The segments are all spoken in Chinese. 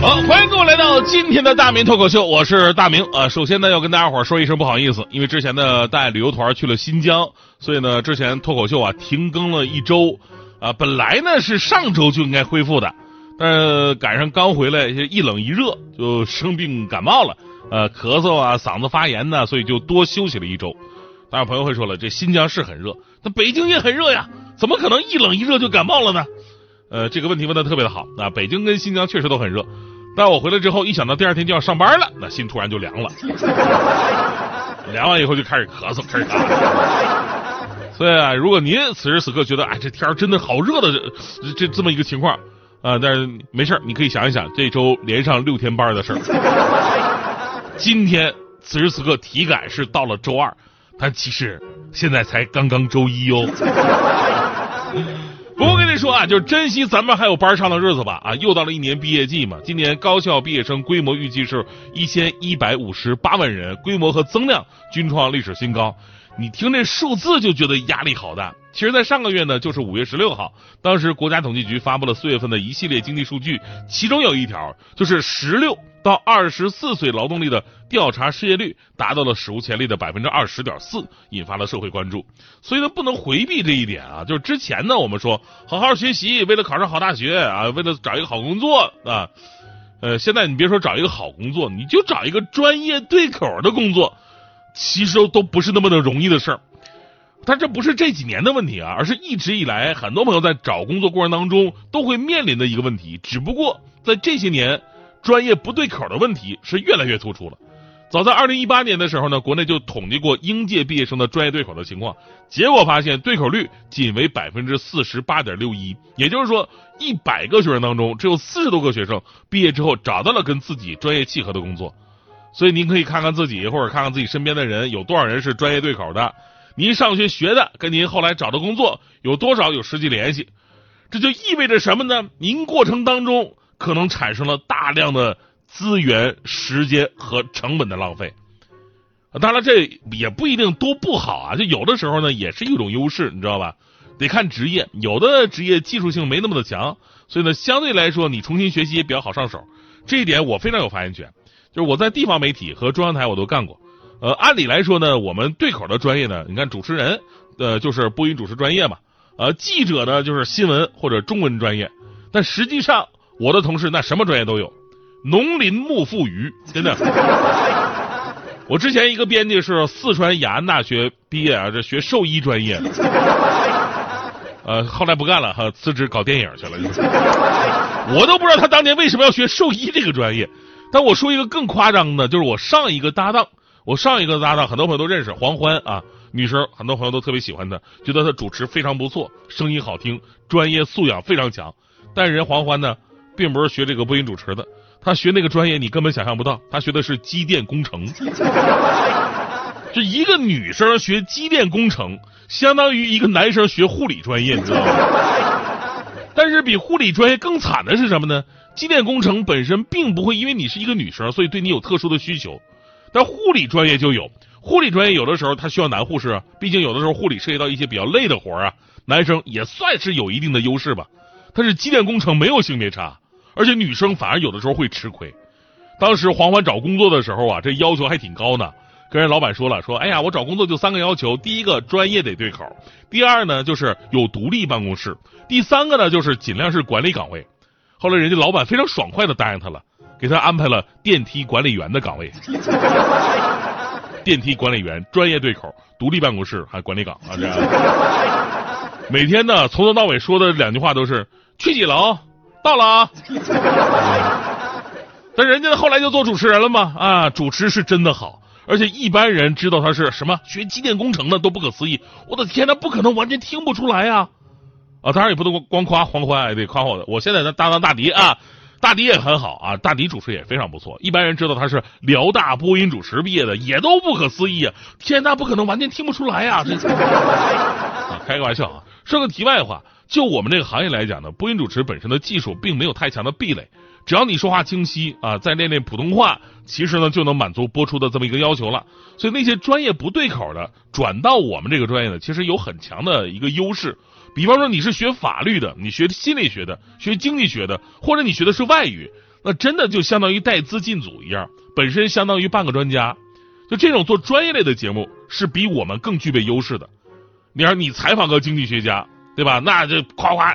好，欢迎各位来到今天的大明脱口秀，我是大明啊。首先呢，要跟大家伙儿说一声不好意思，因为之前呢带旅游团去了新疆，所以呢之前脱口秀啊停更了一周啊。本来呢是上周就应该恢复的，但是赶上刚回来，一冷一热就生病感冒了，呃，咳嗽啊，嗓子发炎呢，所以就多休息了一周。当然，朋友会说了，这新疆是很热，那北京也很热呀，怎么可能一冷一热就感冒了呢？呃，这个问题问的特别的好啊，北京跟新疆确实都很热。但我回来之后，一想到第二天就要上班了，那心突然就凉了。凉完以后就开始咳嗽，开始咳。所以啊，如果您此时此刻觉得哎这天真的好热的这这这么一个情况啊，但是没事你可以想一想这周连上六天班的事儿。今天此时此刻体感是到了周二，但其实现在才刚刚周一哦。不过跟你说啊，就珍惜咱们还有班上的日子吧啊！又到了一年毕业季嘛，今年高校毕业生规模预计是一千一百五十八万人，规模和增量均创历史新高。你听这数字就觉得压力好大。其实，在上个月呢，就是五月十六号，当时国家统计局发布了四月份的一系列经济数据，其中有一条就是十六到二十四岁劳动力的调查失业率达到了史无前例的百分之二十点四，引发了社会关注。所以呢，不能回避这一点啊。就是之前呢，我们说好好学习，为了考上好大学啊，为了找一个好工作啊，呃，现在你别说找一个好工作，你就找一个专业对口的工作，其实都不是那么的容易的事儿。但这不是这几年的问题啊，而是一直以来很多朋友在找工作过程当中都会面临的一个问题。只不过在这些年，专业不对口的问题是越来越突出了。早在二零一八年的时候呢，国内就统计过应届毕业生的专业对口的情况，结果发现对口率仅为百分之四十八点六一，也就是说，一百个学生当中只有四十多个学生毕业之后找到了跟自己专业契合的工作。所以您可以看看自己，或者看看自己身边的人，有多少人是专业对口的。您上学学的跟您后来找的工作有多少有实际联系？这就意味着什么呢？您过程当中可能产生了大量的资源、时间和成本的浪费。当然，这也不一定都不好啊，就有的时候呢，也是一种优势，你知道吧？得看职业，有的职业技术性没那么的强，所以呢，相对来说你重新学习也比较好上手。这一点我非常有发言权，就是我在地方媒体和中央台我都干过。呃，按理来说呢，我们对口的专业呢，你看主持人，呃，就是播音主持专业嘛，呃，记者呢就是新闻或者中文专业，但实际上我的同事那什么专业都有，农林牧副渔，真的。我之前一个编辑是四川雅安大学毕业啊，这学兽医专业，呃，后来不干了哈，辞职搞电影去了。我都不知道他当年为什么要学兽医这个专业，但我说一个更夸张的，就是我上一个搭档。我上一个搭档，很多朋友都认识黄欢啊，女生很多朋友都特别喜欢她，觉得她主持非常不错，声音好听，专业素养非常强。但是人黄欢呢，并不是学这个播音主持的，他学那个专业你根本想象不到，他学的是机电工程。就一个女生学机电工程，相当于一个男生学护理专业，你知道吗？但是比护理专业更惨的是什么呢？机电工程本身并不会因为你是一个女生，所以对你有特殊的需求。但护理专业就有，护理专业有的时候他需要男护士，毕竟有的时候护理涉及到一些比较累的活啊，男生也算是有一定的优势吧。但是机电工程没有性别差，而且女生反而有的时候会吃亏。当时黄欢找工作的时候啊，这要求还挺高呢，跟人老板说了，说哎呀，我找工作就三个要求，第一个专业得对口，第二呢就是有独立办公室，第三个呢就是尽量是管理岗位。后来人家老板非常爽快的答应他了。给他安排了电梯管理员的岗位，电梯管理员专业对口，独立办公室还管理岗啊这。每天呢从头到尾说的两句话都是去几楼，到了啊。但人家后来就做主持人了嘛啊，主持是真的好，而且一般人知道他是什么学机电工程的都不可思议。我的天，他不可能完全听不出来呀！啊，当然也不能光光夸黄欢，也得夸我的。我现在的搭档大迪啊。大迪也很好啊，大迪主持也非常不错。一般人知道他是辽大播音主持毕业的，也都不可思议啊！天，那不可能完全听不出来呀！这，开个玩笑啊。说个题外话，就我们这个行业来讲呢，播音主持本身的技术并没有太强的壁垒，只要你说话清晰啊，再练练普通话，其实呢就能满足播出的这么一个要求了。所以那些专业不对口的转到我们这个专业呢，其实有很强的一个优势。比方说你是学法律的，你学心理学的，学经济学的，或者你学的是外语，那真的就相当于带资进组一样，本身相当于半个专家。就这种做专业类的节目是比我们更具备优势的。你看，你采访个经济学家，对吧？那这夸夸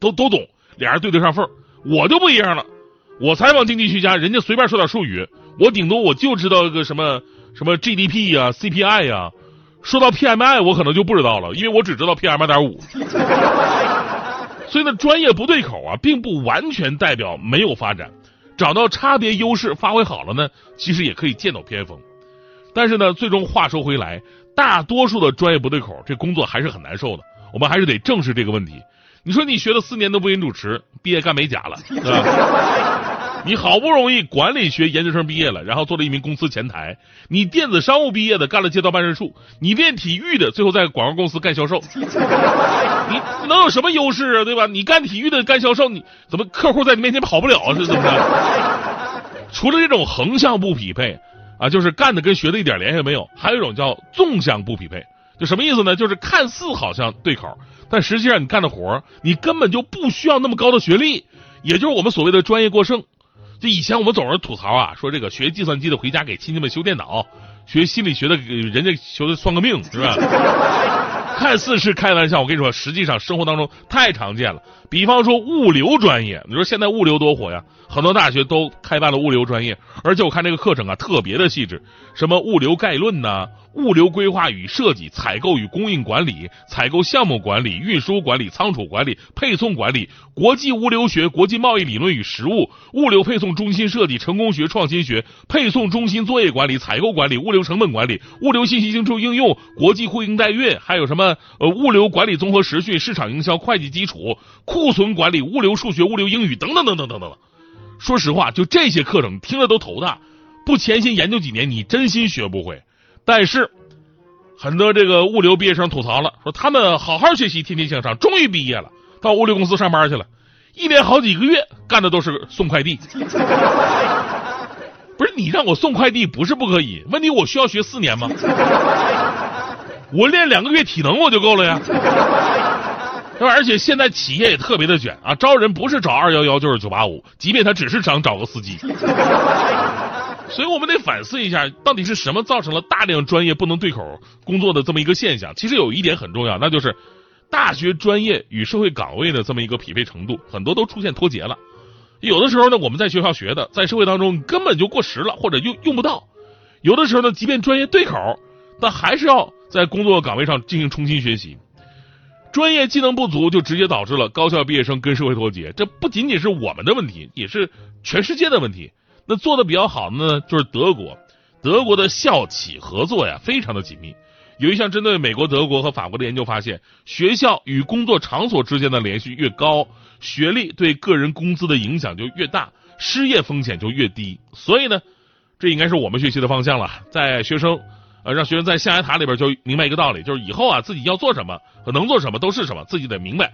都都懂，俩人对得上缝我就不一样了，我采访经济学家，人家随便说点术语，我顶多我就知道个什么什么 GDP 呀、CPI 呀。说到 PMI，我可能就不知道了，因为我只知道 PM 二点五。所以呢，专业不对口啊，并不完全代表没有发展。找到差别优势，发挥好了呢，其实也可以剑走偏锋。但是呢，最终话说回来，大多数的专业不对口，这工作还是很难受的。我们还是得正视这个问题。你说你学了四年的播音主持，毕业干美甲了，对吧？你好不容易管理学研究生毕业了，然后做了一名公司前台；你电子商务毕业的干了街道办事处；你练体育的最后在广告公司干销售。你能有什么优势啊？对吧？你干体育的干销售，你怎么客户在你面前跑不了？是怎么着？除了这种横向不匹配啊，就是干的跟学的一点联系没有；还有一种叫纵向不匹配，就什么意思呢？就是看似好像对口，但实际上你干的活你根本就不需要那么高的学历，也就是我们所谓的专业过剩。就以前我们总是吐槽啊，说这个学计算机的回家给亲戚们修电脑，学心理学的给人家求的算个命，是吧？看似是开玩笑，我跟你说，实际上生活当中太常见了。比方说物流专业，你说现在物流多火呀？很多大学都开办了物流专业，而且我看这个课程啊特别的细致，什么物流概论呐。物流规划与设计、采购与供应管理、采购项目管理、运输管理、仓储管理、配送管理、国际物流学、国际贸易理论与实务、物流配送中心设计、成功学、创新学、配送中心作业管理、采购管理、物流成本管理、物流信息技术应用、国际货运代运，还有什么呃物流管理综合实训、市场营销、会计基础、库存管理、物流数学、物流英语等等等等等等。说实话，就这些课程听着都头大，不潜心研究几年，你真心学不会。但是，很多这个物流毕业生吐槽了，说他们好好学习，天天向上，终于毕业了，到物流公司上班去了，一连好几个月干的都是送快递。不是你让我送快递不是不可以，问题我需要学四年吗？我练两个月体能我就够了呀。对吧？而且现在企业也特别的卷啊，招人不是找二幺幺就是九八五，即便他只是想找个司机。所以我们得反思一下，到底是什么造成了大量专业不能对口工作的这么一个现象？其实有一点很重要，那就是大学专业与社会岗位的这么一个匹配程度，很多都出现脱节了。有的时候呢，我们在学校学的，在社会当中根本就过时了，或者用用不到。有的时候呢，即便专业对口，但还是要在工作岗位上进行重新学习。专业技能不足，就直接导致了高校毕业生跟社会脱节。这不仅仅是我们的问题，也是全世界的问题。那做的比较好的呢，就是德国，德国的校企合作呀，非常的紧密。有一项针对美国、德国和法国的研究发现，学校与工作场所之间的联系越高，学历对个人工资的影响就越大，失业风险就越低。所以呢，这应该是我们学习的方向了。在学生，呃，让学生在象牙塔里边就明白一个道理，就是以后啊，自己要做什么和能做什么都是什么，自己得明白。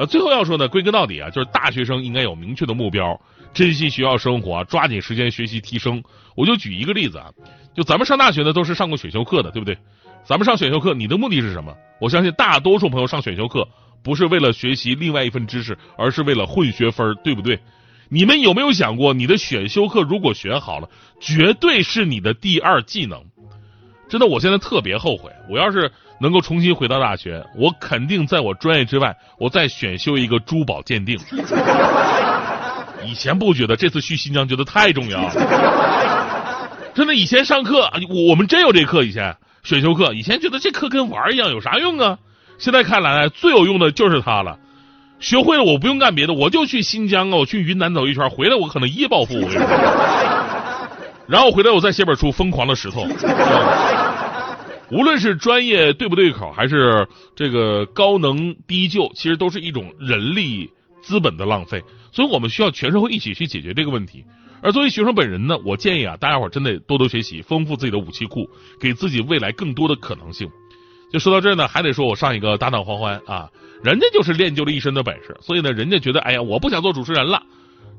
呃，最后要说呢，归根到底啊，就是大学生应该有明确的目标。珍惜学校生活，抓紧时间学习提升。我就举一个例子啊，就咱们上大学呢都是上过选修课的，对不对？咱们上选修课，你的目的是什么？我相信大多数朋友上选修课不是为了学习另外一份知识，而是为了混学分，对不对？你们有没有想过，你的选修课如果选好了，绝对是你的第二技能。真的，我现在特别后悔，我要是能够重新回到大学，我肯定在我专业之外，我再选修一个珠宝鉴定。以前不觉得，这次去新疆觉得太重要了。真的，以前上课，我们真有这课。以前选修课，以前觉得这课跟玩一样，有啥用啊？现在看来，最有用的就是它了。学会了，我不用干别的，我就去新疆啊，我去云南走一圈，回来我可能一夜暴富。然后回来我再写本书，疯狂的石头。无论是专业对不对口，还是这个高能低就，其实都是一种人力资本的浪费。所以我们需要全社会一起去解决这个问题。而作为学生本人呢，我建议啊，大家伙真的多多学习，丰富自己的武器库，给自己未来更多的可能性。就说到这儿呢，还得说我上一个搭档欢欢啊，人家就是练就了一身的本事，所以呢，人家觉得哎呀，我不想做主持人了，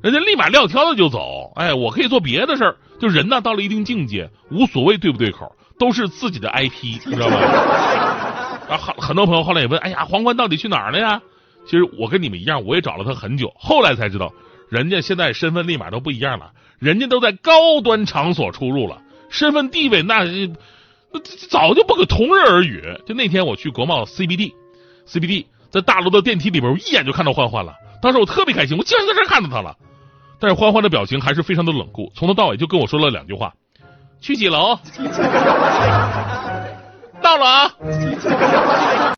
人家立马撂挑子就走，哎，我可以做别的事儿。就人呢，到了一定境界，无所谓对不对口，都是自己的 IP，你知道吗？啊，很很多朋友后来也问，哎呀，皇冠到底去哪儿了呀？其实我跟你们一样，我也找了他很久，后来才知道，人家现在身份立马都不一样了，人家都在高端场所出入了，身份地位那那早就不可同日而语。就那天我去国贸 CBD，CBD 在大楼的电梯里边，我一眼就看到欢欢了。当时我特别开心，我竟然在这看到他了。但是欢欢的表情还是非常的冷酷，从头到尾就跟我说了两句话：“去几楼？到了啊。”